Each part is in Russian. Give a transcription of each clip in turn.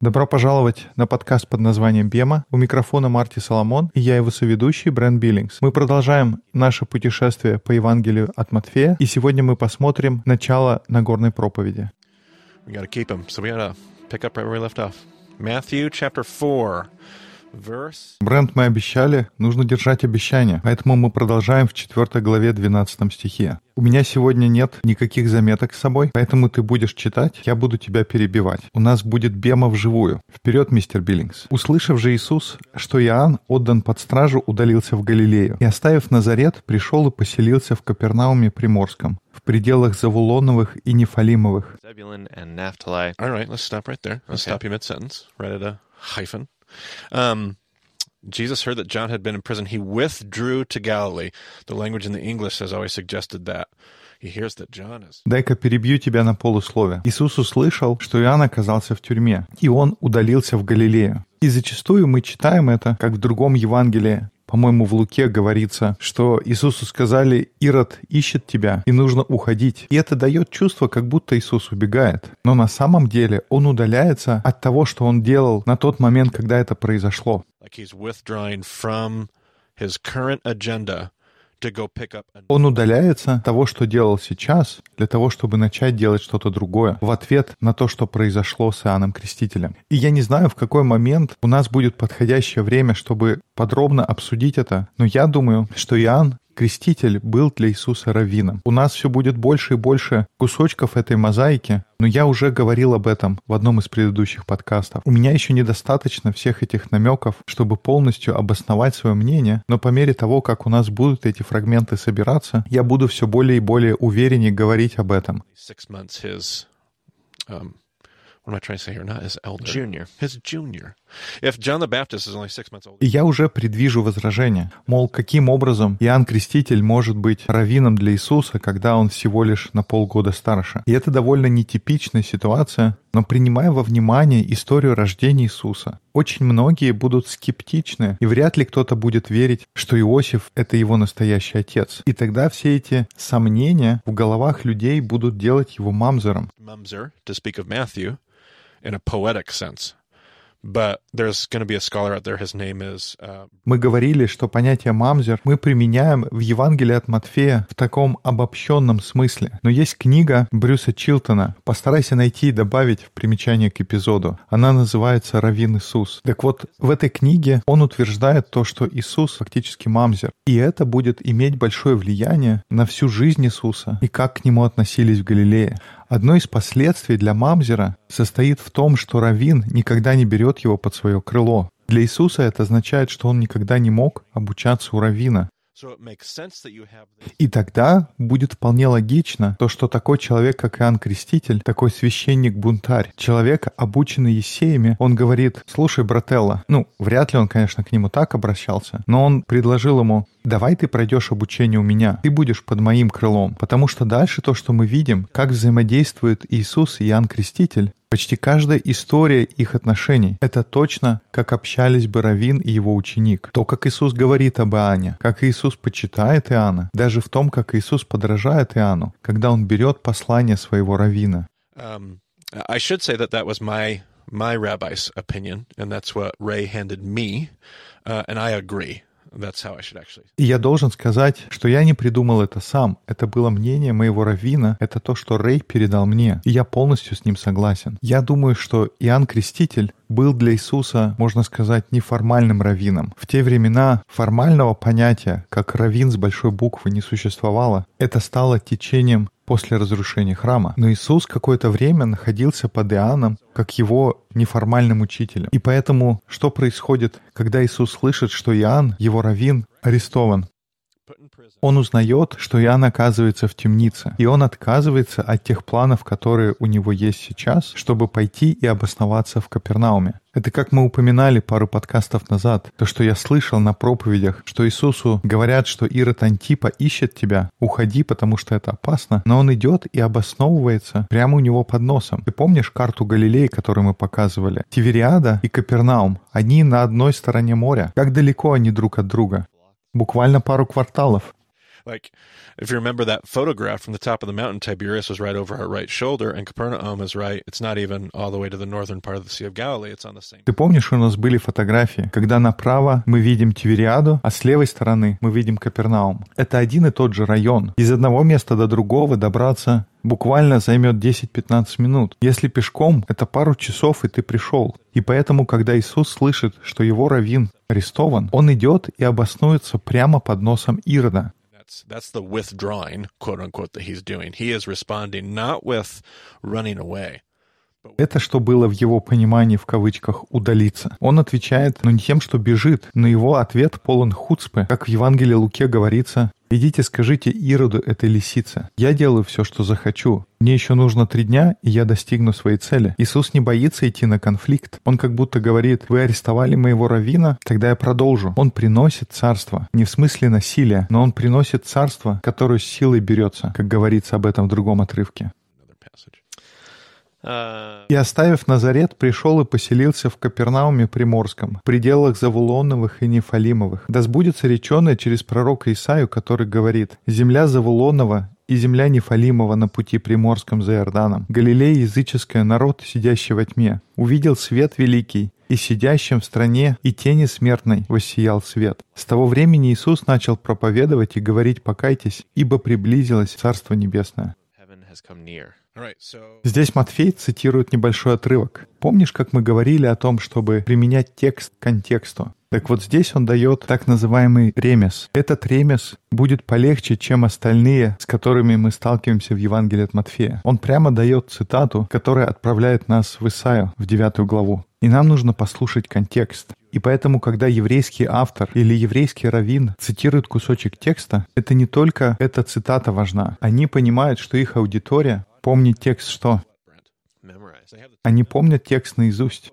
Добро пожаловать на подкаст под названием «Бема». У микрофона Марти Соломон и я его соведущий Брэн Биллингс. Мы продолжаем наше путешествие по Евангелию от Матфея, и сегодня мы посмотрим начало Нагорной проповеди. We got to keep them. So we got to pick up right where we left off. Matthew chapter 4, Брент, мы обещали, нужно держать обещания, поэтому мы продолжаем в 4 главе 12 стихе. У меня сегодня нет никаких заметок с собой, поэтому ты будешь читать, я буду тебя перебивать. У нас будет бема вживую. Вперед, мистер Биллингс. Услышав же Иисус, что Иоанн отдан под стражу, удалился в Галилею, и, оставив Назарет, пришел и поселился в Капернауме Приморском, в пределах Завулоновых и Нефалимовых, right, let's stop right Um, Jesus heard that John had been in prison. He withdrew to Galilee. The language in the English has always suggested that. Дай-ка перебью тебя на полусловие. Иисус услышал, что Иоанн оказался в тюрьме, и он удалился в Галилею. И зачастую мы читаем это, как в другом Евангелии. По-моему, в Луке говорится, что Иисусу сказали, «Ирод ищет тебя, и нужно уходить». И это дает чувство, как будто Иисус убегает. Но на самом деле он удаляется от того, что он делал на тот момент, когда это произошло. Like Он удаляется того, что делал сейчас, для того, чтобы начать делать что-то другое, в ответ на то, что произошло с Иоанном Крестителем. И я не знаю, в какой момент у нас будет подходящее время, чтобы подробно обсудить это, но я думаю, что Иоанн Креститель был для Иисуса раввином. У нас все будет больше и больше кусочков этой мозаики, но я уже говорил об этом в одном из предыдущих подкастов. У меня еще недостаточно всех этих намеков, чтобы полностью обосновать свое мнение, но по мере того, как у нас будут эти фрагменты собираться, я буду все более и более увереннее говорить об этом. six months his what am I trying to say here? Not his elder. Junior. His junior. И я уже предвижу возражение, мол, каким образом Иоанн Креститель может быть раввином для Иисуса, когда он всего лишь на полгода старше. И это довольно нетипичная ситуация, но принимая во внимание историю рождения Иисуса, очень многие будут скептичны, и вряд ли кто-то будет верить, что Иосиф — это его настоящий отец. И тогда все эти сомнения в головах людей будут делать его мамзером. Mumser, to speak of Matthew, in a poetic sense. Мы говорили, что понятие «мамзер» мы применяем в Евангелии от Матфея в таком обобщенном смысле. Но есть книга Брюса Чилтона. Постарайся найти и добавить в примечание к эпизоду. Она называется «Равин Иисус». Так вот, в этой книге он утверждает то, что Иисус фактически мамзер. И это будет иметь большое влияние на всю жизнь Иисуса и как к нему относились в Галилее. Одно из последствий для мамзера состоит в том, что раввин никогда не берет его под свое крыло. Для Иисуса это означает, что он никогда не мог обучаться у раввина. И тогда будет вполне логично то, что такой человек, как Иоанн Креститель, такой священник-бунтарь, человек, обученный Есеями, он говорит, слушай, брателла, ну, вряд ли он, конечно, к нему так обращался, но он предложил ему, давай ты пройдешь обучение у меня, ты будешь под моим крылом, потому что дальше то, что мы видим, как взаимодействует Иисус и Иоанн Креститель, Почти каждая история их отношений — это точно, как общались бы Равин и его ученик. То, как Иисус говорит об Иоанне, как Иисус почитает Иоанна, даже в том, как Иисус подражает Иоанну, когда он берет послание своего Равина. Um, my rabbi's opinion, and that's what Ray handed me, uh, and I agree. Я должен сказать, что я не придумал это сам. Это было мнение моего раввина, это то, что Рэй передал мне. И я полностью с ним согласен. Я думаю, что Иоанн Креститель был для Иисуса, можно сказать, неформальным раввином. В те времена формального понятия, как раввин с большой буквы, не существовало. Это стало течением после разрушения храма. Но Иисус какое-то время находился под Иоанном, как его неформальным учителем. И поэтому что происходит, когда Иисус слышит, что Иоанн, его раввин, арестован? Он узнает, что Иоанн оказывается в темнице, и он отказывается от тех планов, которые у него есть сейчас, чтобы пойти и обосноваться в Капернауме. Это как мы упоминали пару подкастов назад, то, что я слышал на проповедях, что Иисусу говорят, что Ирод Антипа ищет тебя, уходи, потому что это опасно, но он идет и обосновывается прямо у него под носом. Ты помнишь карту Галилеи, которую мы показывали? Тивериада и Капернаум, они на одной стороне моря. Как далеко они друг от друга? Буквально пару кварталов. Like, if you remember that photograph from the top of the mountain, Tiberias was right over our right shoulder, and Capernaum is right. It's not even all the way to the northern part of the Sea of Galilee. It's on the same. Ты помнишь, у нас были фотографии, когда направо мы видим Тивериаду, а с левой стороны мы видим Капернаум. Это один и тот же район. Из одного места до другого добраться буквально займет 10-15 минут. Если пешком, это пару часов, и ты пришел. И поэтому, когда Иисус слышит, что его раввин арестован, он идет и обоснуется прямо под носом Ирода. That's, that's the withdrawing, quote unquote, that he's doing. He is responding not with running away. Это что было в его понимании в кавычках «удалиться». Он отвечает, но не тем, что бежит, но его ответ полон хуцпы. Как в Евангелии Луке говорится, «Идите, скажите Ироду этой лисице, я делаю все, что захочу. Мне еще нужно три дня, и я достигну своей цели». Иисус не боится идти на конфликт. Он как будто говорит, «Вы арестовали моего равина, тогда я продолжу». Он приносит царство. Не в смысле насилия, но он приносит царство, которое силой берется, как говорится об этом в другом отрывке. И, оставив Назарет, пришел и поселился в Капернауме Приморском, в пределах Завулоновых и Нефалимовых. Да сбудется реченое через пророка Исаию, который говорит, «Земля Завулонова и земля Нефалимова на пути Приморском за Иорданом. Галилея языческая, народ, сидящий во тьме, увидел свет великий, и сидящим в стране и тени смертной воссиял свет. С того времени Иисус начал проповедовать и говорить «покайтесь, ибо приблизилось Царство Небесное». Здесь Матфей цитирует небольшой отрывок. Помнишь, как мы говорили о том, чтобы применять текст к контексту? Так вот здесь он дает так называемый ремес. Этот ремес будет полегче, чем остальные, с которыми мы сталкиваемся в Евангелии от Матфея. Он прямо дает цитату, которая отправляет нас в Исаию, в девятую главу. И нам нужно послушать контекст. И поэтому, когда еврейский автор или еврейский раввин цитирует кусочек текста, это не только эта цитата важна. Они понимают, что их аудитория помнит текст что? Они помнят текст наизусть.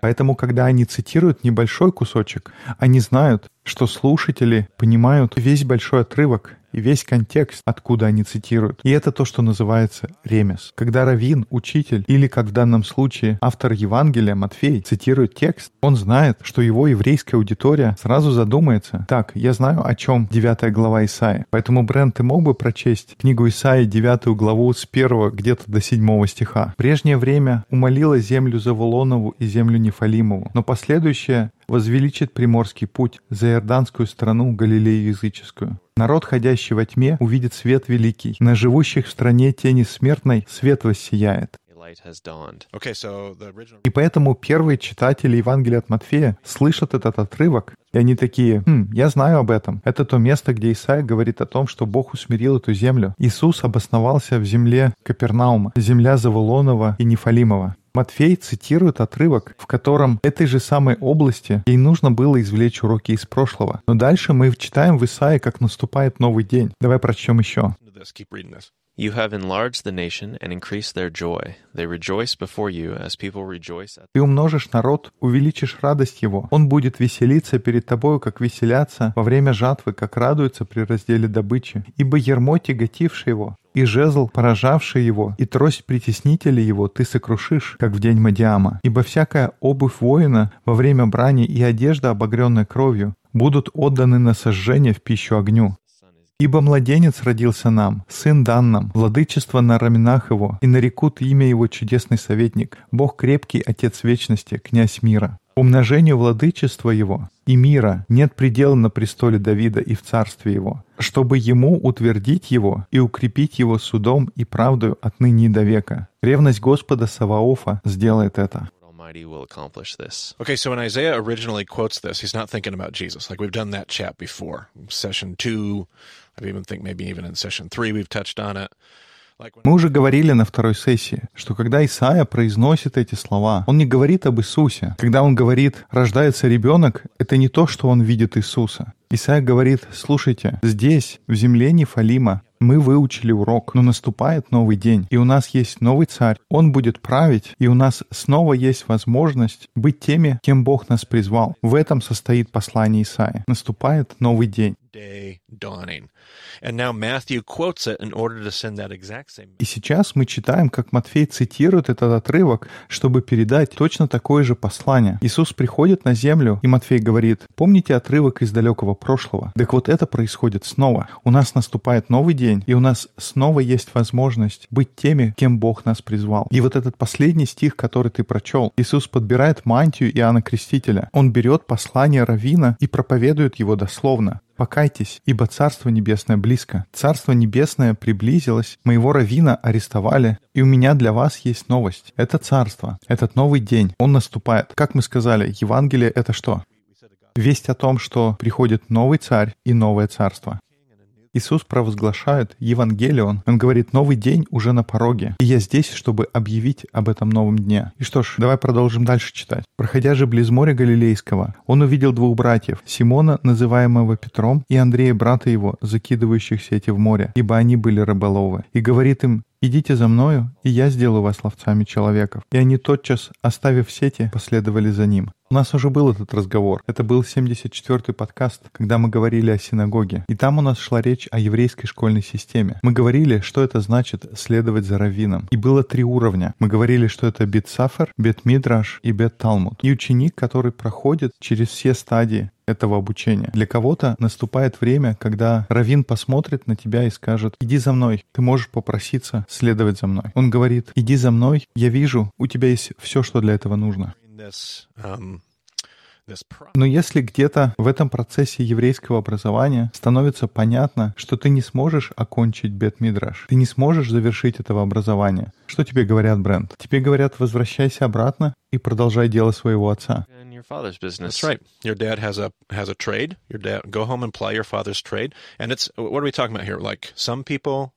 Поэтому, когда они цитируют небольшой кусочек, они знают, что слушатели понимают весь большой отрывок и весь контекст, откуда они цитируют. И это то, что называется ремес. Когда раввин, учитель или, как в данном случае, автор Евангелия Матфей цитирует текст, он знает, что его еврейская аудитория сразу задумается. Так, я знаю, о чем 9 глава Исаия. Поэтому, Брент, ты мог бы прочесть книгу Исаии 9 главу с 1 где-то до 7 стиха. В прежнее время умолила землю Завулонову и землю Нефалимову, но последующее возвеличит приморский путь за Иорданскую страну Галилею языческую. Народ, ходящий во тьме, увидит свет великий. На живущих в стране тени смертной свет воссияет. И поэтому первые читатели Евангелия от Матфея слышат этот отрывок, и они такие, «Хм, я знаю об этом. Это то место, где Исаия говорит о том, что Бог усмирил эту землю. Иисус обосновался в земле Капернаума, земля Завулонова и Нефалимова. Матфей цитирует отрывок, в котором этой же самой области ей нужно было извлечь уроки из прошлого. Но дальше мы читаем в Исаии, как наступает новый день. Давай прочтем еще. You have enlarged the nation and increased their joy. They rejoice before you, as people rejoice at... Ты умножишь народ, увеличишь радость его. Он будет веселиться перед тобою, как веселятся во время жатвы, как радуются при разделе добычи. Ибо ермо, тяготившее его, и жезл, поражавший его, и трость притеснителя его ты сокрушишь, как в день Мадиама. Ибо всякая обувь воина во время брани и одежда, обогренная кровью, будут отданы на сожжение в пищу огню. Ибо младенец родился нам, сын дан нам, владычество на раменах его, и нарекут имя его чудесный советник, Бог крепкий, Отец вечности, князь мира. Умножению владычества его и мира нет предела на престоле Давида и в царстве его, чтобы ему утвердить его и укрепить его судом и правдою отныне до века. Ревность Господа Саваофа сделает это. Will accomplish this. Okay, so when Isaiah originally quotes this, he's not thinking about Jesus. Like we've done that chat before. Session two, Мы уже говорили на второй сессии, что когда Исаия произносит эти слова, он не говорит об Иисусе. Когда он говорит «рождается ребенок», это не то, что он видит Иисуса. Исаия говорит «слушайте, здесь, в земле Нефалима, мы выучили урок, но наступает новый день, и у нас есть новый царь. Он будет править, и у нас снова есть возможность быть теми, кем Бог нас призвал. В этом состоит послание Исаия. Наступает новый день. И сейчас мы читаем, как Матфей цитирует этот отрывок, чтобы передать точно такое же послание. Иисус приходит на землю, и Матфей говорит, помните отрывок из далекого прошлого? Так вот это происходит снова. У нас наступает новый день, и у нас снова есть возможность быть теми, кем Бог нас призвал. И вот этот последний стих, который ты прочел, Иисус подбирает мантию Иоанна Крестителя. Он берет послание Равина и проповедует его дословно. «Покайтесь, ибо Царство Небесное близко. Царство Небесное приблизилось, моего равина арестовали, и у меня для вас есть новость. Это Царство, этот новый день, он наступает. Как мы сказали, Евангелие — это что? Весть о том, что приходит новый царь и новое царство. Иисус провозглашает Евангелион. Он говорит, новый день уже на пороге. И я здесь, чтобы объявить об этом новом дне. И что ж, давай продолжим дальше читать. Проходя же близ моря Галилейского, он увидел двух братьев, Симона, называемого Петром, и Андрея, брата его, закидывающих сети в море, ибо они были рыболовы. И говорит им, «Идите за мною, и я сделаю вас ловцами человеков». И они тотчас, оставив сети, последовали за ним. У нас уже был этот разговор. Это был 74-й подкаст, когда мы говорили о синагоге. И там у нас шла речь о еврейской школьной системе. Мы говорили, что это значит следовать за раввином. И было три уровня. Мы говорили, что это бет-сафер, бет-мидраш и бет-талмуд. И ученик, который проходит через все стадии этого обучения. Для кого-то наступает время, когда Равин посмотрит на тебя и скажет, иди за мной, ты можешь попроситься следовать за мной. Он говорит, иди за мной, я вижу, у тебя есть все, что для этого нужно. um, Но если где-то в этом процессе еврейского образования становится понятно, что ты не сможешь окончить бет-мидраш, ты не сможешь завершить этого образования, что тебе говорят, Брент? Тебе говорят, возвращайся обратно и продолжай дело своего отца. Your father's business. That's right. Your dad has a has a trade. Your dad go home and ply your father's trade. And it's what are we talking about here? Like some people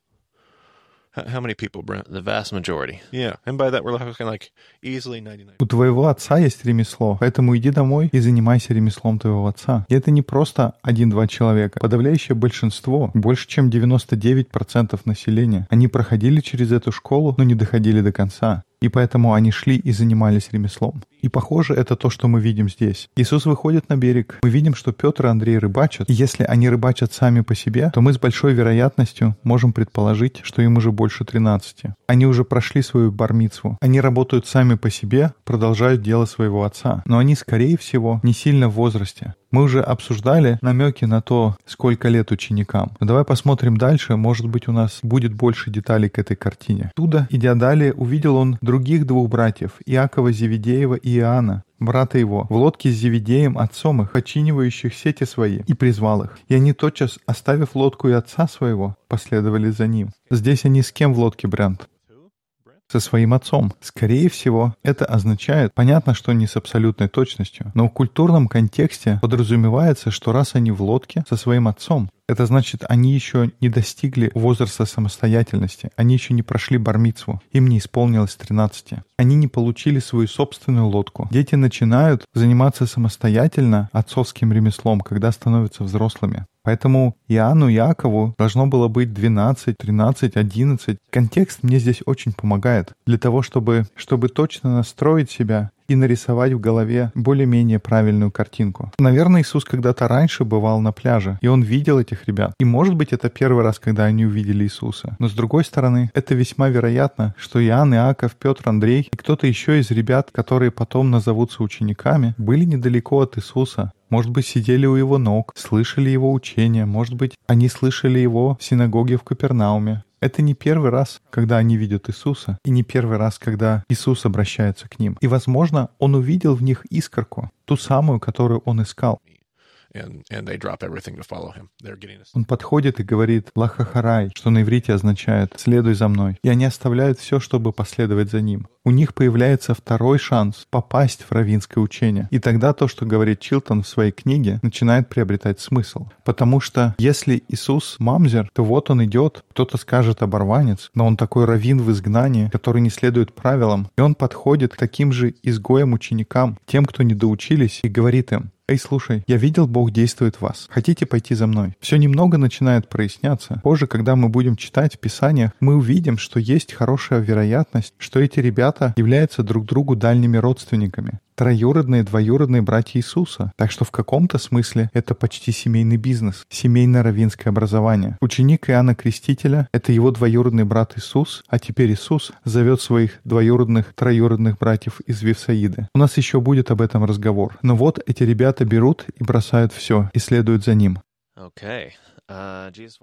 how many people, Brent? The vast majority. Yeah. And by that we're talking like easily 99. У твоего отца есть ремесло, поэтому иди домой и занимайся ремеслом твоего отца. И это не просто один-два человека. Подавляющее большинство, больше чем 99% населения, они проходили через эту школу, но не доходили до конца. И поэтому они шли и занимались ремеслом. И похоже, это то, что мы видим здесь. Иисус выходит на берег. Мы видим, что Петр и Андрей рыбачат. И если они рыбачат сами по себе, то мы с большой вероятностью можем предположить, что им уже больше 13. Они уже прошли свою бармицу. Они работают сами по себе, продолжают дело своего отца. Но они, скорее всего, не сильно в возрасте. Мы уже обсуждали намеки на то, сколько лет ученикам. Но давай посмотрим дальше, может быть, у нас будет больше деталей к этой картине. Туда, идя далее, увидел он других двух братьев, Иакова Зеведеева и Иоанна, брата его, в лодке с Зеведеем, отцом их, починивающих сети свои, и призвал их. И они тотчас, оставив лодку и отца своего, последовали за ним. Здесь они с кем в лодке, Брент? Со своим отцом. Скорее всего, это означает, понятно, что не с абсолютной точностью, но в культурном контексте подразумевается, что раз они в лодке со своим отцом, это значит, они еще не достигли возраста самостоятельности, они еще не прошли бармицву, им не исполнилось 13. Они не получили свою собственную лодку. Дети начинают заниматься самостоятельно отцовским ремеслом, когда становятся взрослыми. Поэтому Иоанну Якову должно было быть 12, 13, 11. Контекст мне здесь очень помогает для того, чтобы, чтобы точно настроить себя и нарисовать в голове более-менее правильную картинку. Наверное, Иисус когда-то раньше бывал на пляже, и он видел этих ребят. И может быть, это первый раз, когда они увидели Иисуса. Но с другой стороны, это весьма вероятно, что Иоанн, Иаков, Петр, Андрей и кто-то еще из ребят, которые потом назовутся учениками, были недалеко от Иисуса. Может быть, сидели у его ног, слышали его учения, может быть, они слышали его в синагоге в Капернауме. Это не первый раз, когда они видят Иисуса, и не первый раз, когда Иисус обращается к ним. И, возможно, он увидел в них искорку, ту самую, которую он искал. Он подходит и говорит «лахахарай», что на иврите означает «следуй за мной». И они оставляют все, чтобы последовать за ним. У них появляется второй шанс попасть в равинское учение. И тогда то, что говорит Чилтон в своей книге, начинает приобретать смысл. Потому что если Иисус мамзер, то вот он идет, кто-то скажет оборванец, но он такой раввин в изгнании, который не следует правилам. И он подходит к таким же изгоям-ученикам, тем, кто не доучились, и говорит им, «Эй, слушай, я видел, Бог действует в вас. Хотите пойти за мной?» Все немного начинает проясняться. Позже, когда мы будем читать в Писаниях, мы увидим, что есть хорошая вероятность, что эти ребята ребята являются друг другу дальними родственниками троюродные, двоюродные братья Иисуса. Так что в каком-то смысле это почти семейный бизнес, семейное равинское образование. Ученик Иоанна Крестителя — это его двоюродный брат Иисус, а теперь Иисус зовет своих двоюродных, троюродных братьев из Вифсаиды. У нас еще будет об этом разговор. Но вот эти ребята берут и бросают все и следуют за ним. Okay.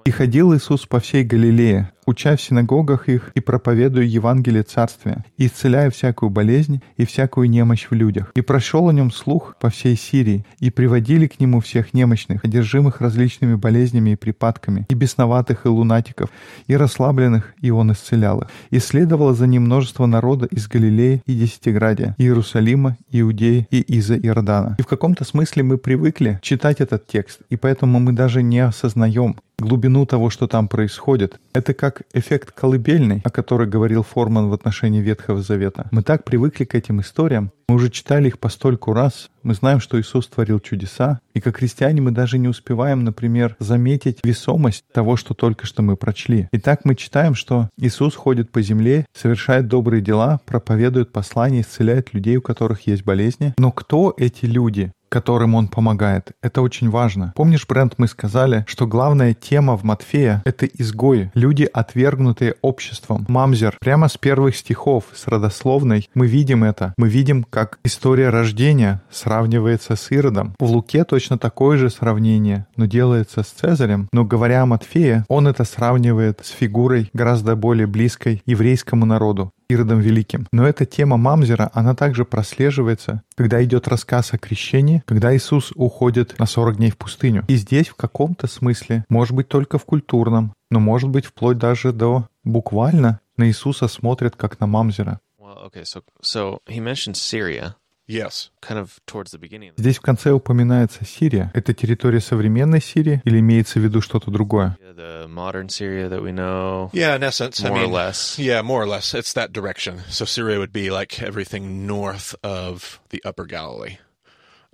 И ходил Иисус по всей Галилее, уча в синагогах их и проповедуя Евангелие Царствия, и исцеляя всякую болезнь и всякую немощь в людях. И прошел о нем слух по всей Сирии, и приводили к нему всех немощных, одержимых различными болезнями и припадками, и бесноватых, и лунатиков, и расслабленных, и он исцелял их. И следовало за ним множество народа из Галилеи и Десятиградия, Иерусалима, Иудеи и из Иордана. И в каком-то смысле мы привыкли читать этот текст, и поэтому мы даже не осознаем, глубину того, что там происходит. Это как эффект колыбельный, о котором говорил Форман в отношении Ветхого Завета. Мы так привыкли к этим историям, мы уже читали их по стольку раз, мы знаем, что Иисус творил чудеса, и как христиане мы даже не успеваем, например, заметить весомость того, что только что мы прочли. Итак, мы читаем, что Иисус ходит по земле, совершает добрые дела, проповедует послания, исцеляет людей, у которых есть болезни. Но кто эти люди? Которым он помогает. Это очень важно. Помнишь, Брент, мы сказали, что главная тема в Матфея — это изгои, люди, отвергнутые обществом. Мамзер. Прямо с первых стихов, с родословной, мы видим это. Мы видим, как история рождения сравнивается с Иродом. В Луке точно такое же сравнение, но делается с Цезарем. Но говоря о Матфея, он это сравнивает с фигурой гораздо более близкой еврейскому народу. Иродом Великим. Но эта тема Мамзера, она также прослеживается, когда идет рассказ о крещении, когда Иисус уходит на 40 дней в пустыню. И здесь в каком-то смысле, может быть только в культурном, но может быть вплоть даже до буквально на Иисуса смотрят как на Мамзера. Well, okay, so so he mentioned Syria. Yes. Kind of towards the beginning. Здесь в конце упоминается Сирия. Это территория современной Сирии или имеется в виду что-то другое? The modern Syria that we know. Yeah, in essence, More I or mean, less. Yeah, more or less. It's that direction. So Syria would be like everything north of the Upper Galilee.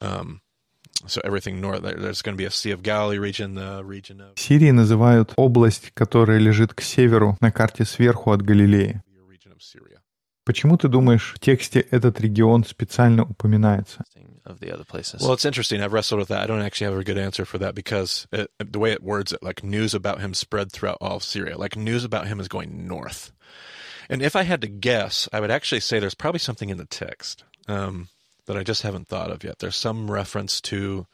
Um, so everything north. there- There's going to be a Sea of Galilee region, the region of Сирией называют область, которая лежит к северу на карте сверху от Галилеи. Почему ты думаешь, в тексте этот регион специально упоминается? Of the other places. Well, it's interesting. I've wrestled with that. I don't actually have a good answer for that because it, the way it words it, like news about him spread throughout all of Syria. Like news about him is going north. And if I had to guess, I would actually say there's probably something in the text um, that I just haven't thought of yet. There's some reference to word going north.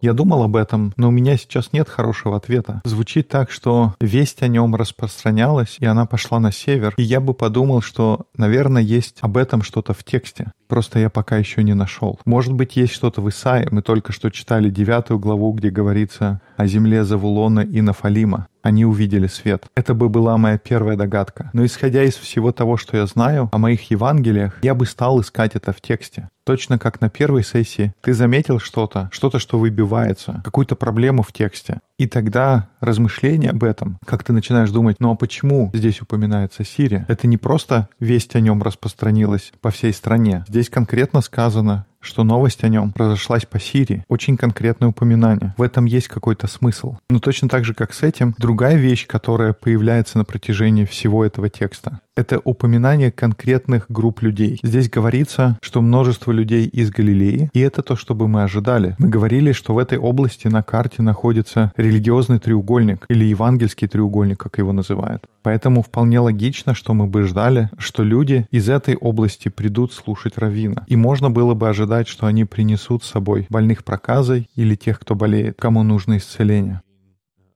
Я думал об этом, но у меня сейчас нет хорошего ответа. Звучит так, что весть о нем распространялась, и она пошла на север. И я бы подумал, что, наверное, есть об этом что-то в тексте. Просто я пока еще не нашел. Может быть, есть что-то в Исаии. Мы только что читали девятую главу, где говорится о земле Завулона и Нафалима. Они увидели свет. Это бы была моя первая догадка. Но исходя из всего того, что я знаю о моих Евангелиях, я бы стал искать это в тексте. Точно как на первой сессии ты заметил что-то, что-то, что выбивается, какую-то проблему в тексте. И тогда размышление об этом, как ты начинаешь думать, ну а почему здесь упоминается Сирия? Это не просто весть о нем распространилась по всей стране. Здесь конкретно сказано, что новость о нем разошлась по Сирии. Очень конкретное упоминание. В этом есть какой-то смысл. Но точно так же, как с этим, другая вещь, которая появляется на протяжении всего этого текста, это упоминание конкретных групп людей. Здесь говорится, что множество людей из Галилеи, и это то, что бы мы ожидали. Мы говорили, что в этой области на карте находится религиозный треугольник или евангельский треугольник, как его называют. Поэтому вполне логично, что мы бы ждали, что люди из этой области придут слушать Равина. И можно было бы ожидать, что они принесут с собой больных проказой или тех, кто болеет, кому нужно исцеление.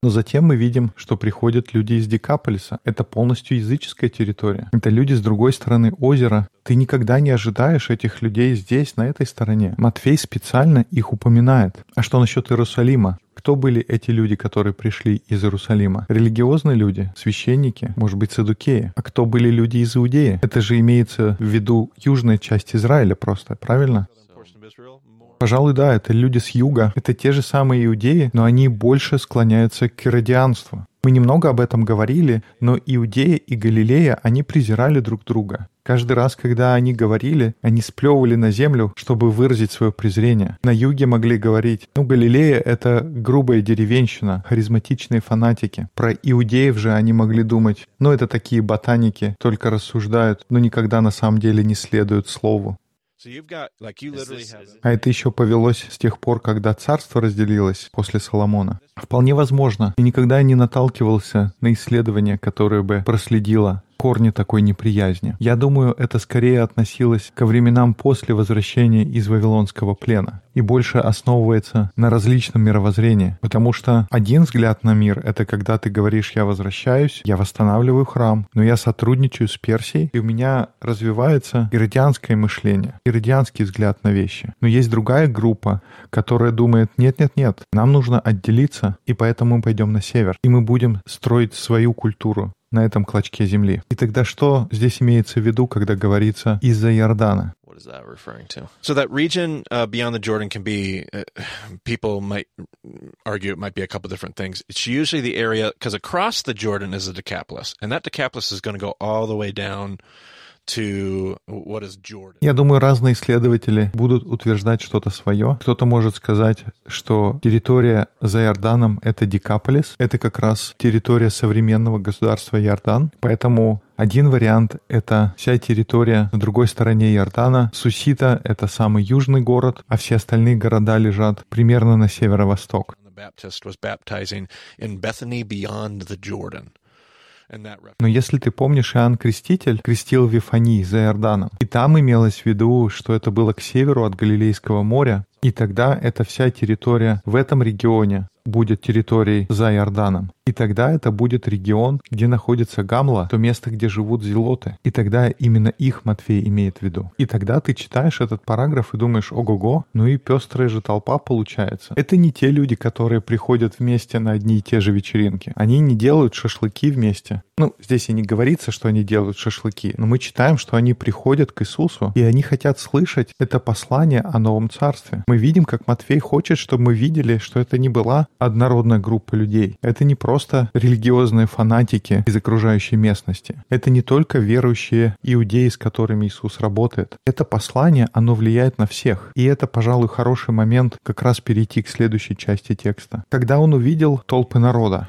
Но затем мы видим, что приходят люди из Декаполиса. Это полностью языческая территория. Это люди с другой стороны озера. Ты никогда не ожидаешь этих людей здесь, на этой стороне. Матфей специально их упоминает. А что насчет Иерусалима? Кто были эти люди, которые пришли из Иерусалима? Религиозные люди, священники, может быть, садукеи. А кто были люди из Иудеи? Это же имеется в виду южная часть Израиля просто, правильно? Пожалуй, да, это люди с юга. Это те же самые иудеи, но они больше склоняются к иродианству. Мы немного об этом говорили, но Иудея и Галилея, они презирали друг друга. Каждый раз, когда они говорили, они сплевывали на землю, чтобы выразить свое презрение. На юге могли говорить, ну, Галилея — это грубая деревенщина, харизматичные фанатики. Про иудеев же они могли думать, ну, это такие ботаники, только рассуждают, но никогда на самом деле не следуют слову. А это еще повелось с тех пор, когда царство разделилось после Соломона. Вполне возможно. И никогда не наталкивался на исследование, которое бы проследило корни такой неприязни. Я думаю, это скорее относилось ко временам после возвращения из Вавилонского плена и больше основывается на различном мировоззрении, потому что один взгляд на мир — это когда ты говоришь «я возвращаюсь», «я восстанавливаю храм», но я сотрудничаю с Персией, и у меня развивается иродианское мышление, иродианский взгляд на вещи. Но есть другая группа, которая думает «нет-нет-нет, нам нужно отделиться, и поэтому мы пойдем на север, и мы будем строить свою культуру, на этом клочке земли. И тогда что здесь имеется в виду, когда говорится «из-за Иордана»? Is that referring to? So that region uh, beyond the Jordan can be, uh, people might argue it might be a couple different things. It's usually the area, because across the Jordan is the Decapolis, and that Decapolis is going to go all the way down Я думаю, разные исследователи будут утверждать что-то свое. Кто-то может сказать, что территория за Иорданом — это Декаполис. Это как раз территория современного государства Иордан. Поэтому один вариант — это вся территория на другой стороне Иордана. Сусита — это самый южный город, а все остальные города лежат примерно на северо-восток. Baptist was baptizing in Bethany beyond the Jordan. Но если ты помнишь, Иоанн Креститель крестил в Вифании за Иорданом. И там имелось в виду, что это было к северу от Галилейского моря. И тогда эта вся территория в этом регионе будет территорией за Иорданом. И тогда это будет регион, где находится Гамла, то место, где живут зелоты. И тогда именно их Матфей имеет в виду. И тогда ты читаешь этот параграф и думаешь, ого-го, ну и пестрая же толпа получается. Это не те люди, которые приходят вместе на одни и те же вечеринки. Они не делают шашлыки вместе. Ну, здесь и не говорится, что они делают шашлыки, но мы читаем, что они приходят к Иисусу, и они хотят слышать это послание о новом царстве. Мы видим, как Матфей хочет, чтобы мы видели, что это не была однородная группа людей. Это не просто религиозные фанатики из окружающей местности. Это не только верующие иудеи, с которыми Иисус работает. Это послание, оно влияет на всех. И это, пожалуй, хороший момент как раз перейти к следующей части текста. Когда он увидел толпы народа,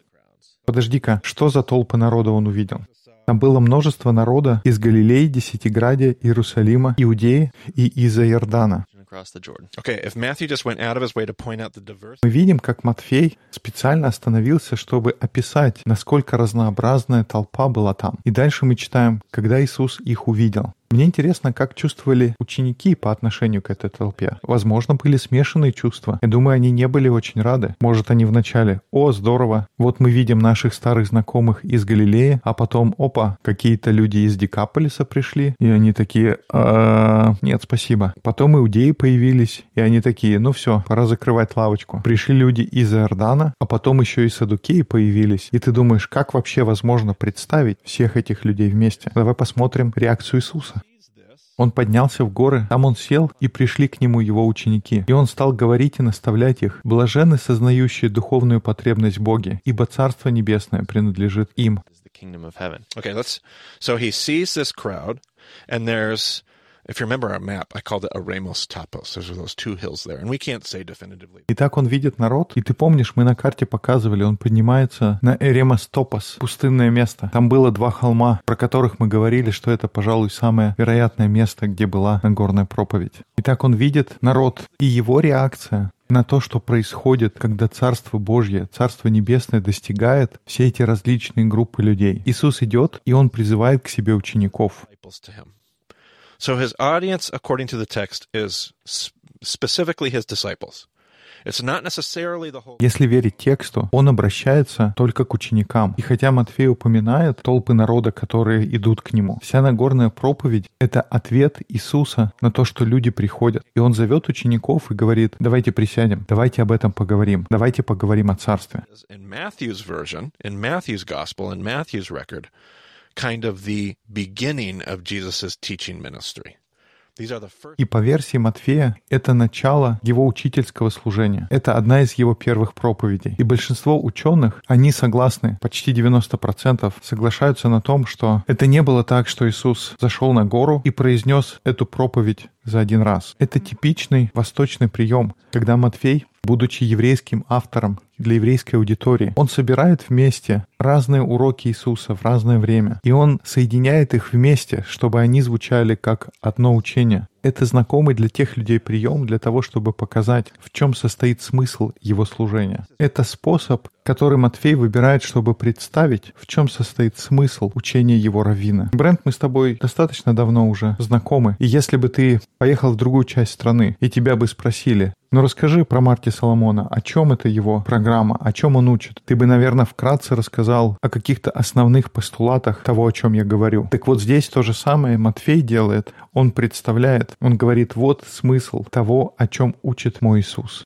Подожди-ка, что за толпы народа он увидел? Там было множество народа из Галилеи, Десятиградия, Иерусалима, Иудеи и из-за Иордана. Across the Jordan. Okay, if Matthew just went out of his way to point out the diversity, Мы видим, как Матфей специально остановился, чтобы описать, насколько разнообразная толпа была там. И дальше мы читаем, когда Иисус их увидел. Мне интересно, как чувствовали ученики по отношению к этой толпе. Возможно, были смешанные чувства. Я думаю, они не были очень рады. Может, они вначале «О, здорово! Вот мы видим наших старых знакомых из Галилеи», а потом «Опа, какие-то люди из Декаполиса пришли». И они такие «А, «Нет, спасибо». Потом иудеи появились, и они такие «Ну все, пора закрывать лавочку». Пришли люди из Иордана, а потом еще и садукеи появились. И ты думаешь, как вообще возможно представить всех этих людей вместе? Давай посмотрим реакцию Иисуса. Он поднялся в горы, там он сел, и пришли к нему его ученики. И он стал говорить и наставлять их, блаженны, сознающие духовную потребность в Боге, ибо Царство Небесное принадлежит им. And there's, if you remember our map, I called it a Ramos Tapos. There's those two hills there, and we can't say definitively. Итак, он видит народ, и ты помнишь, мы на карте показывали, он поднимается на Эремастопос, пустынное место. Там было два холма, про которых мы говорили, что это, пожалуй, самое вероятное место, где была Нагорная проповедь. Итак, он видит народ, и его реакция на то, что происходит, когда Царство Божье, Царство Небесное достигает все эти различные группы людей. Иисус идет, и Он призывает к себе учеников. So his audience, according to the text, is specifically his disciples. It's not necessarily the whole. Если верить тексту, он обращается только к ученикам. И хотя Матфей упоминает толпы народа, которые идут к нему, вся Нагорная проповедь — это ответ Иисуса на то, что люди приходят. И он зовет учеников и говорит, давайте присядем, давайте об этом поговорим, давайте поговорим о Царстве. In Matthew's version, in Matthew's gospel, in Matthew's record, kind of the beginning of Jesus' teaching ministry. И по версии Матфея, это начало его учительского служения. Это одна из его первых проповедей. И большинство ученых, они согласны, почти 90% соглашаются на том, что это не было так, что Иисус зашел на гору и произнес эту проповедь за один раз. Это типичный восточный прием, когда Матфей будучи еврейским автором для еврейской аудитории. Он собирает вместе разные уроки Иисуса в разное время, и он соединяет их вместе, чтобы они звучали как одно учение. Это знакомый для тех людей прием для того, чтобы показать, в чем состоит смысл его служения. Это способ, который Матфей выбирает, чтобы представить, в чем состоит смысл учения его раввина. Брент, мы с тобой достаточно давно уже знакомы, и если бы ты поехал в другую часть страны, и тебя бы спросили, ну расскажи про Марти Соломона, о чем это его программа, о чем он учит. Ты бы, наверное, вкратце рассказал о каких-то основных постулатах того, о чем я говорю. Так вот здесь то же самое Матфей делает. Он представляет, он говорит, вот смысл того, о чем учит мой Иисус.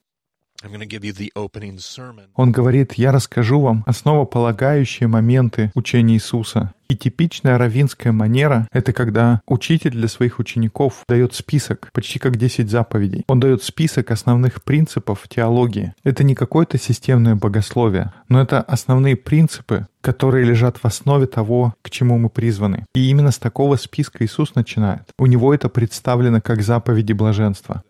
Он говорит, я расскажу вам основополагающие моменты учения Иисуса. И типичная равинская манера — это когда учитель для своих учеников дает список, почти как 10 заповедей. Он дает список основных принципов теологии. Это не какое-то системное богословие, но это основные принципы, которые лежат в основе того, к чему мы призваны. И именно с такого списка Иисус начинает. У него это представлено как заповеди блаженства.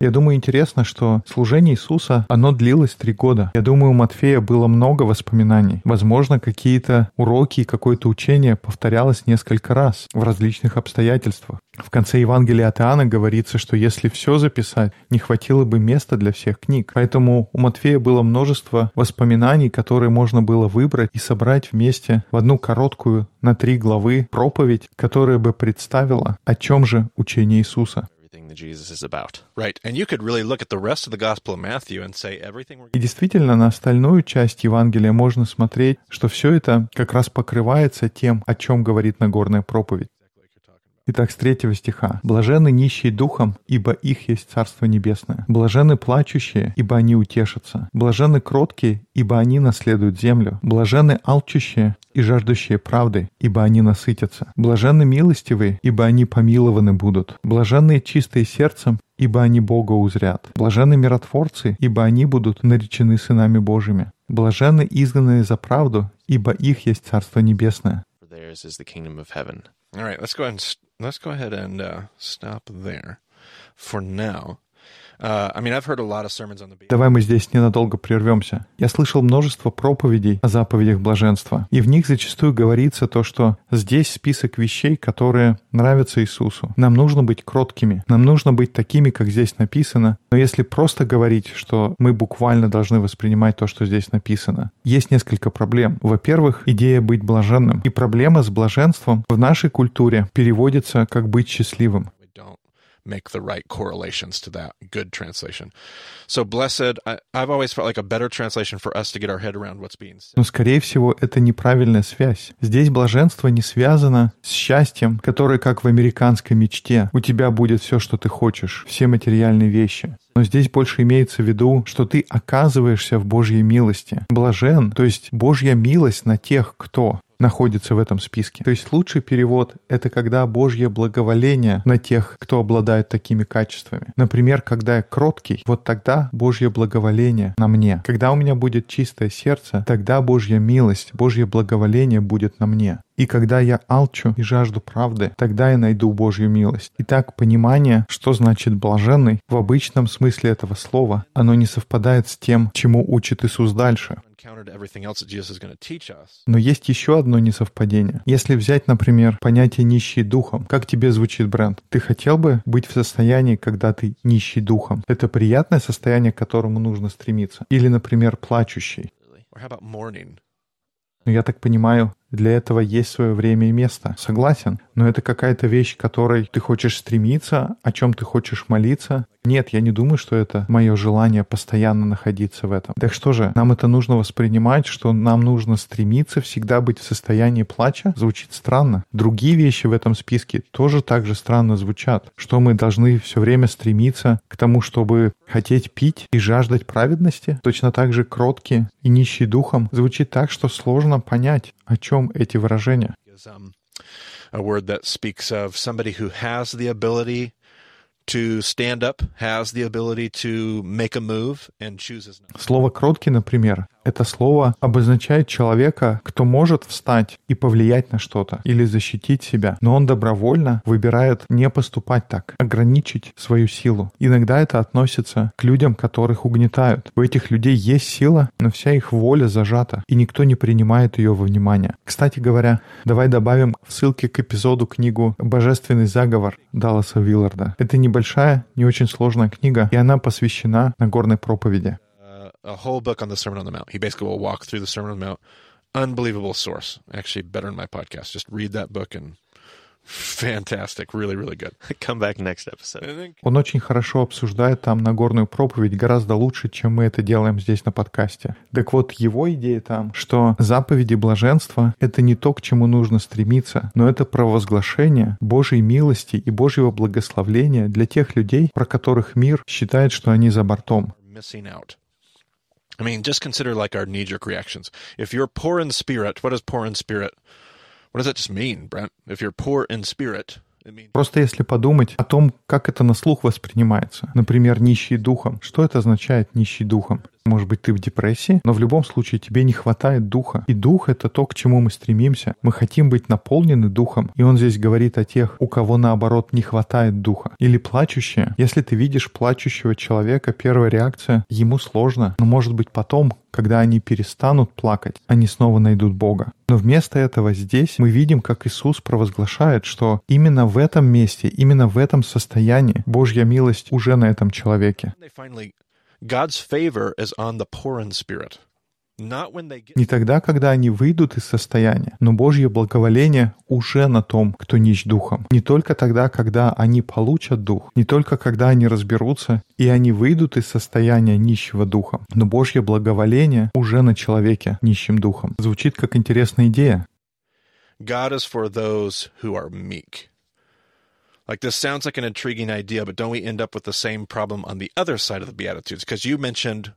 Я думаю, интересно, что служение Иисуса, оно длилось три года. Я думаю, у Матфея было много воспоминаний. Возможно, какие-то уроки и какое-то учение повторялось несколько раз в различных обстоятельствах. В конце Евангелия от Иоанна говорится, что если все записать, не хватило бы места для всех книг. Поэтому у Матфея было множество воспоминаний, которые можно было выбрать и собрать вместе в одну короткую на три главы проповедь, которая бы представила, о чем же учение Иисуса. И действительно, на остальную часть Евангелия можно смотреть, что все это как раз покрывается тем, о чем говорит Нагорная проповедь. Итак, с третьего стиха. «Блаженны нищие духом, ибо их есть Царство Небесное. Блаженны плачущие, ибо они утешатся. Блаженны кроткие, ибо они наследуют землю. Блаженны алчущие и жаждущие правды, ибо они насытятся. Блаженны милостивые, ибо они помилованы будут. Блаженные чистые сердцем, ибо они Бога узрят. Блаженны миротворцы, ибо они будут наречены сынами Божьими. Блаженны изгнанные за правду, ибо их есть Царство Небесное. All right, let's go ahead and let's go ahead and uh, stop there for now. Давай мы здесь ненадолго прервемся. Я слышал множество проповедей о заповедях блаженства, и в них зачастую говорится то, что здесь список вещей, которые нравятся Иисусу. Нам нужно быть кроткими, нам нужно быть такими, как здесь написано. Но если просто говорить, что мы буквально должны воспринимать то, что здесь написано, есть несколько проблем. Во-первых, идея быть блаженным. И проблема с блаженством в нашей культуре переводится как быть счастливым. Make the right correlations to that good translation. So blessed, I, I've always felt like a better translation for us to get our head around what's being said. Но, скорее всего, это неправильная связь. Здесь блаженство не связано с счастьем, которое, как в американской мечте, у тебя будет все, что ты хочешь, все материальные вещи. Но здесь больше имеется в виду, что ты оказываешься в Божьей милости. Блажен, то есть Божья милость на тех, кто находится в этом списке. То есть лучший перевод — это когда Божье благоволение на тех, кто обладает такими качествами. Например, когда я кроткий, вот тогда Божье благоволение на мне. Когда у меня будет чистое сердце, тогда Божья милость, Божье благоволение будет на мне. И когда я алчу и жажду правды, тогда я найду Божью милость. Итак, понимание, что значит блаженный, в обычном смысле этого слова, оно не совпадает с тем, чему учит Иисус дальше. Но есть еще одно несовпадение. Если взять, например, понятие «нищий духом», как тебе звучит бренд? Ты хотел бы быть в состоянии, когда ты нищий духом? Это приятное состояние, к которому нужно стремиться? Или, например, плачущий? Но я так понимаю, для этого есть свое время и место. Согласен. Но это какая-то вещь, к которой ты хочешь стремиться, о чем ты хочешь молиться. Нет, я не думаю, что это мое желание постоянно находиться в этом. Так что же, нам это нужно воспринимать, что нам нужно стремиться всегда быть в состоянии плача? Звучит странно. Другие вещи в этом списке тоже так же странно звучат. Что мы должны все время стремиться к тому, чтобы хотеть пить и жаждать праведности? Точно так же кроткие и нищие духом звучит так, что сложно понять, о чем эти выражения. Because, um, a word that speaks of somebody who has the ability to stand up, has the ability to make a move, and chooses not. Слово «кроткий», например, это слово обозначает человека, кто может встать и повлиять на что-то или защитить себя, но он добровольно выбирает не поступать так, ограничить свою силу. Иногда это относится к людям, которых угнетают. У этих людей есть сила, но вся их воля зажата, и никто не принимает ее во внимание. Кстати говоря, давай добавим в ссылке к эпизоду книгу «Божественный заговор» Далласа Вилларда. Это небольшая, не очень сложная книга, и она посвящена Нагорной проповеди. A whole book on the Sermon on the Mount. He basically will walk through the Sermon on the Mount. Unbelievable source. Actually, better than my podcast. Just read that book and fantastic. Really, really good. Come back next episode. Он очень хорошо обсуждает там Нагорную проповедь, гораздо лучше, чем мы это делаем здесь на подкасте. Так вот, его идея там, что заповеди блаженства — это не то, к чему нужно стремиться, но это провозглашение Божьей милости и Божьего благословления для тех людей, про которых мир считает, что они за бортом. I mean, just consider like our knee jerk reactions. If you're poor in spirit, what does poor in spirit? What does that just mean, Brent? If you're poor in spirit, Просто если подумать о том, как это на слух воспринимается. Например, нищий духом. Что это означает нищий духом? Может быть, ты в депрессии, но в любом случае тебе не хватает духа. И дух — это то, к чему мы стремимся. Мы хотим быть наполнены духом. И он здесь говорит о тех, у кого, наоборот, не хватает духа. Или плачущие. Если ты видишь плачущего человека, первая реакция — ему сложно. Но, может быть, потом, когда они перестанут плакать, они снова найдут Бога. Но вместо этого здесь мы видим, как Иисус провозглашает, что именно в этом месте, именно в этом состоянии Божья милость уже на этом человеке. Не тогда, когда они выйдут из состояния, но Божье благоволение уже на том, кто нищ духом. Не только тогда, когда они получат дух, не только когда они разберутся и они выйдут из состояния нищего духом, но Божье благоволение уже на человеке нищим духом. Звучит как интересная идея. God is for those who are meek. Like this sounds like an intriguing idea, but don't we end up with the same problem on the other side of the Beatitudes? Because you mentioned,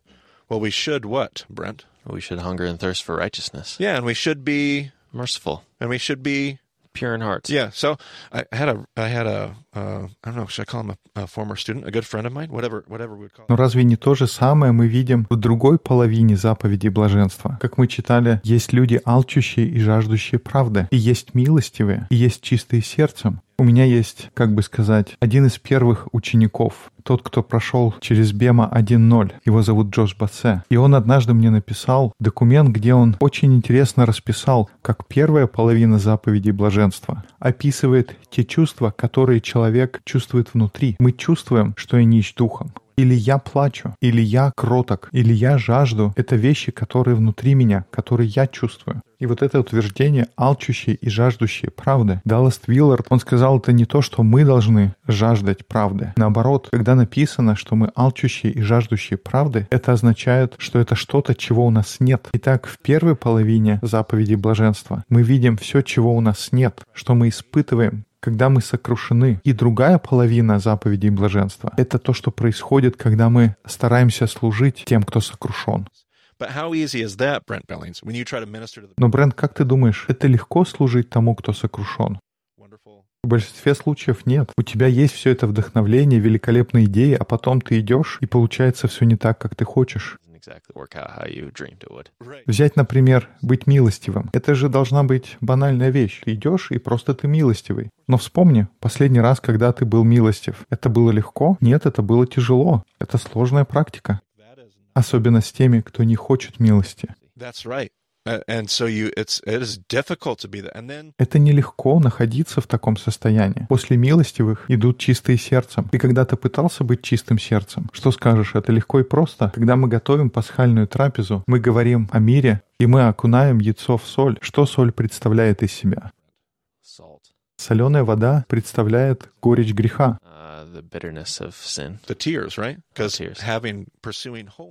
well, we should what, Brent? We should hunger and thirst for righteousness. Yeah, and we should be, Merciful, and we should be pure in heart. Yeah. So I had a, I had a, uh, I don't know, should I call him a, a former student, a good friend of mine, whatever, whatever we would call. Но Him. разве не то же самое мы видим в другой половине заповедей блаженства? Как мы читали, есть люди алчущие и жаждущие правды, и есть милостивые, и есть чистые сердцем. У меня есть, как бы сказать, один из первых учеников, тот, кто прошел через Бема 1.0. Его зовут Джош Бассе. И он однажды мне написал документ, где он очень интересно расписал, как первая половина заповедей блаженства описывает те чувства, которые человек чувствует внутри. Мы чувствуем, что я нищ духом. Или я плачу, или я кроток, или я жажду. Это вещи, которые внутри меня, которые я чувствую. И вот это утверждение алчущие и жаждущие правды. Даллас Виллард, он сказал, это не то, что мы должны жаждать правды. Наоборот, когда написано, что мы алчущие и жаждущие правды, это означает, что это что-то, чего у нас нет. Итак, в первой половине заповеди блаженства мы видим все, чего у нас нет, что мы испытываем, когда мы сокрушены. И другая половина заповедей блаженства — это то, что происходит, когда мы стараемся служить тем, кто сокрушен. Но, Брент, как ты думаешь, это легко служить тому, кто сокрушен? В большинстве случаев нет. У тебя есть все это вдохновление, великолепные идеи, а потом ты идешь, и получается все не так, как ты хочешь. Doesn't exactly work out how you dreamed it would. Right. Взять, например, быть милостивым. Это же должна быть банальная вещь. Ты идешь, и просто ты милостивый. Но вспомни, последний раз, когда ты был милостив, это было легко? Нет, это было тяжело. Это сложная практика. Особенно с теми, кто не хочет милости. that's right. Это нелегко находиться в таком состоянии. После милостивых идут чистые сердцем. Ты когда-то пытался быть чистым сердцем? Что скажешь, это легко и просто? Когда мы готовим пасхальную трапезу, мы говорим о мире, и мы окунаем яйцо в соль. Что соль представляет из себя? Соленая вода представляет горечь греха. uh.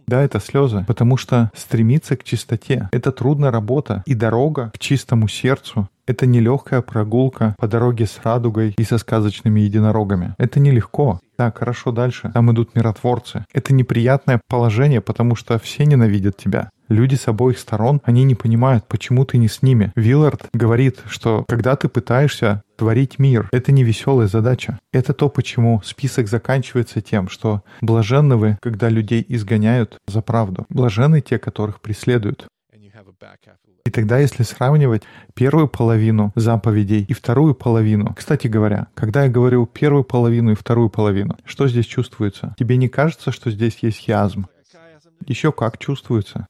Да, это слезы, потому что стремиться к чистоте — это трудная работа, и дорога к чистому сердцу — это нелегкая прогулка по дороге с радугой и со сказочными единорогами. Это нелегко. Так, хорошо, дальше. Там идут миротворцы. Это неприятное положение, потому что все ненавидят тебя. Люди с обоих сторон, они не понимают, почему ты не с ними. Виллард говорит, что когда ты пытаешься творить мир, это не веселая задача. Это то, почему список заканчивается тем, что блаженны вы, когда людей изгоняют за правду. Блаженны те, которых преследуют. И тогда, если сравнивать первую половину заповедей и вторую половину, кстати говоря, когда я говорю первую половину и вторую половину, что здесь чувствуется? Тебе не кажется, что здесь есть хиазм? Еще как чувствуется.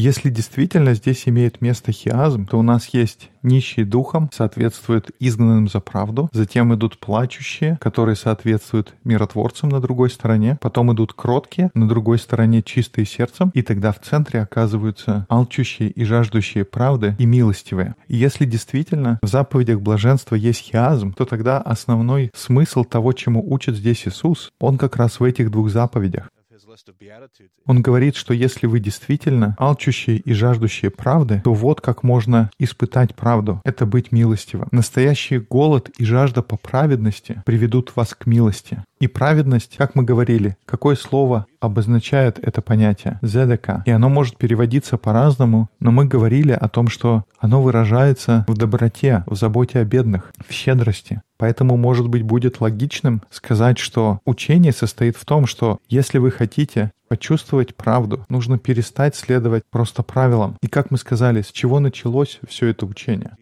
Если действительно здесь имеет место хиазм, то у нас есть нищие духом, соответствуют изгнанным за правду, затем идут плачущие, которые соответствуют миротворцам на другой стороне, потом идут кроткие, на другой стороне чистые сердцем, и тогда в центре оказываются алчущие и жаждущие правды и милостивые. И если действительно в заповедях блаженства есть хиазм, то тогда основной смысл того, чему учит здесь Иисус, он как раз в этих двух заповедях. Он говорит, что если вы действительно алчущие и жаждущие правды, то вот как можно испытать правду. Это быть милостивым. Настоящий голод и жажда по праведности приведут вас к милости. И праведность, как мы говорили, какое слово обозначает это понятие? Зедека. И оно может переводиться по-разному, но мы говорили о том, что оно выражается в доброте, в заботе о бедных, в щедрости. Поэтому, может быть, будет логичным сказать, что учение состоит в том, что если вы хотите почувствовать правду, нужно перестать следовать просто правилам. И как мы сказали, с чего началось все это учение?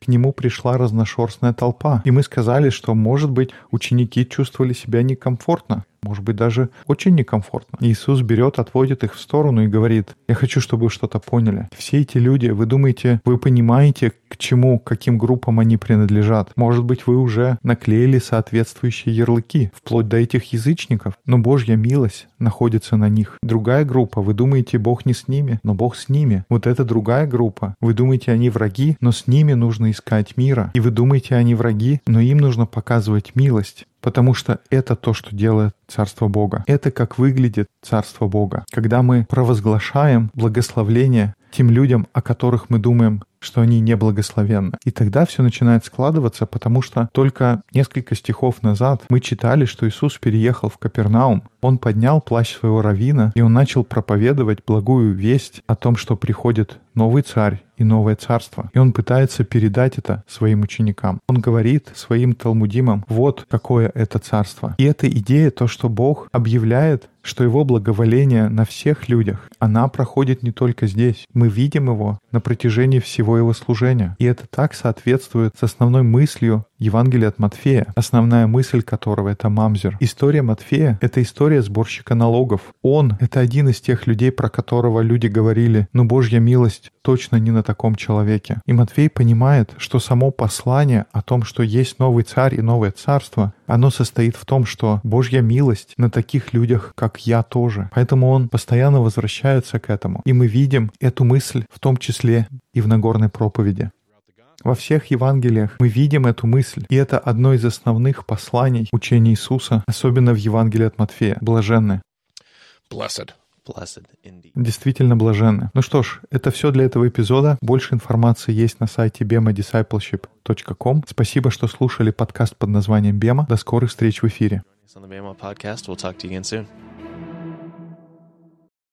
К нему пришла разношерстная толпа, и мы сказали, что, может быть, ученики чувствовали себя некомфортно, может быть, даже очень некомфортно. Иисус берет, отводит их в сторону и говорит, я хочу, чтобы вы что-то поняли. Все эти люди, вы думаете, вы понимаете, к чему, каким группам они принадлежат. Может быть, вы уже наклеили соответствующие ярлыки, вплоть до этих язычников, но Божья милость находится на них. Другая группа, вы думаете, Бог не с ними, но Бог с ними. Вот эта другая группа, вы думаете, они враги, но с ними нужно искать мира. И вы думаете, они враги, но им нужно показывать милость потому что это то, что делает Царство Бога. Это как выглядит Царство Бога. Когда мы провозглашаем благословление тем людям, о которых мы думаем, что они неблагословенны. И тогда все начинает складываться, потому что только несколько стихов назад мы читали, что Иисус переехал в Капернаум. Он поднял плащ своего равина, и он начал проповедовать благую весть о том, что приходит новый царь и новое царство. И он пытается передать это своим ученикам. Он говорит своим талмудимам, вот какое это царство. И эта идея, то, что Бог объявляет что его благоволение на всех людях, она проходит не только здесь. Мы видим его на протяжении всего его служения. И это так соответствует с основной мыслью Евангелия от Матфея, основная мысль которого — это мамзер. История Матфея — это история сборщика налогов. Он — это один из тех людей, про которого люди говорили, ну Божья милость точно не на таком человеке. И Матфей понимает, что само послание о том, что есть новый царь и новое царство, оно состоит в том, что Божья милость на таких людях, как я тоже. Поэтому он постоянно возвращается к этому. И мы видим эту мысль в том числе и в Нагорной проповеди. Во всех Евангелиях мы видим эту мысль, и это одно из основных посланий учения Иисуса, особенно в Евангелии от Матфея. Блаженны. Blessed. Действительно блаженны. Ну что ж, это все для этого эпизода. Больше информации есть на сайте bemadiscipleship.com. Спасибо, что слушали подкаст под названием «Бема». До скорых встреч в эфире. On the Bama podcast, we'll